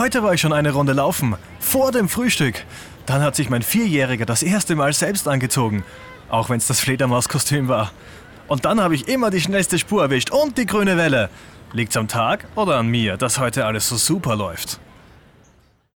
Heute war ich schon eine Runde laufen. Vor dem Frühstück. Dann hat sich mein Vierjähriger das erste Mal selbst angezogen. Auch wenn es das Fledermauskostüm war. Und dann habe ich immer die schnellste Spur erwischt und die grüne Welle. Liegt's am Tag oder an mir, dass heute alles so super läuft?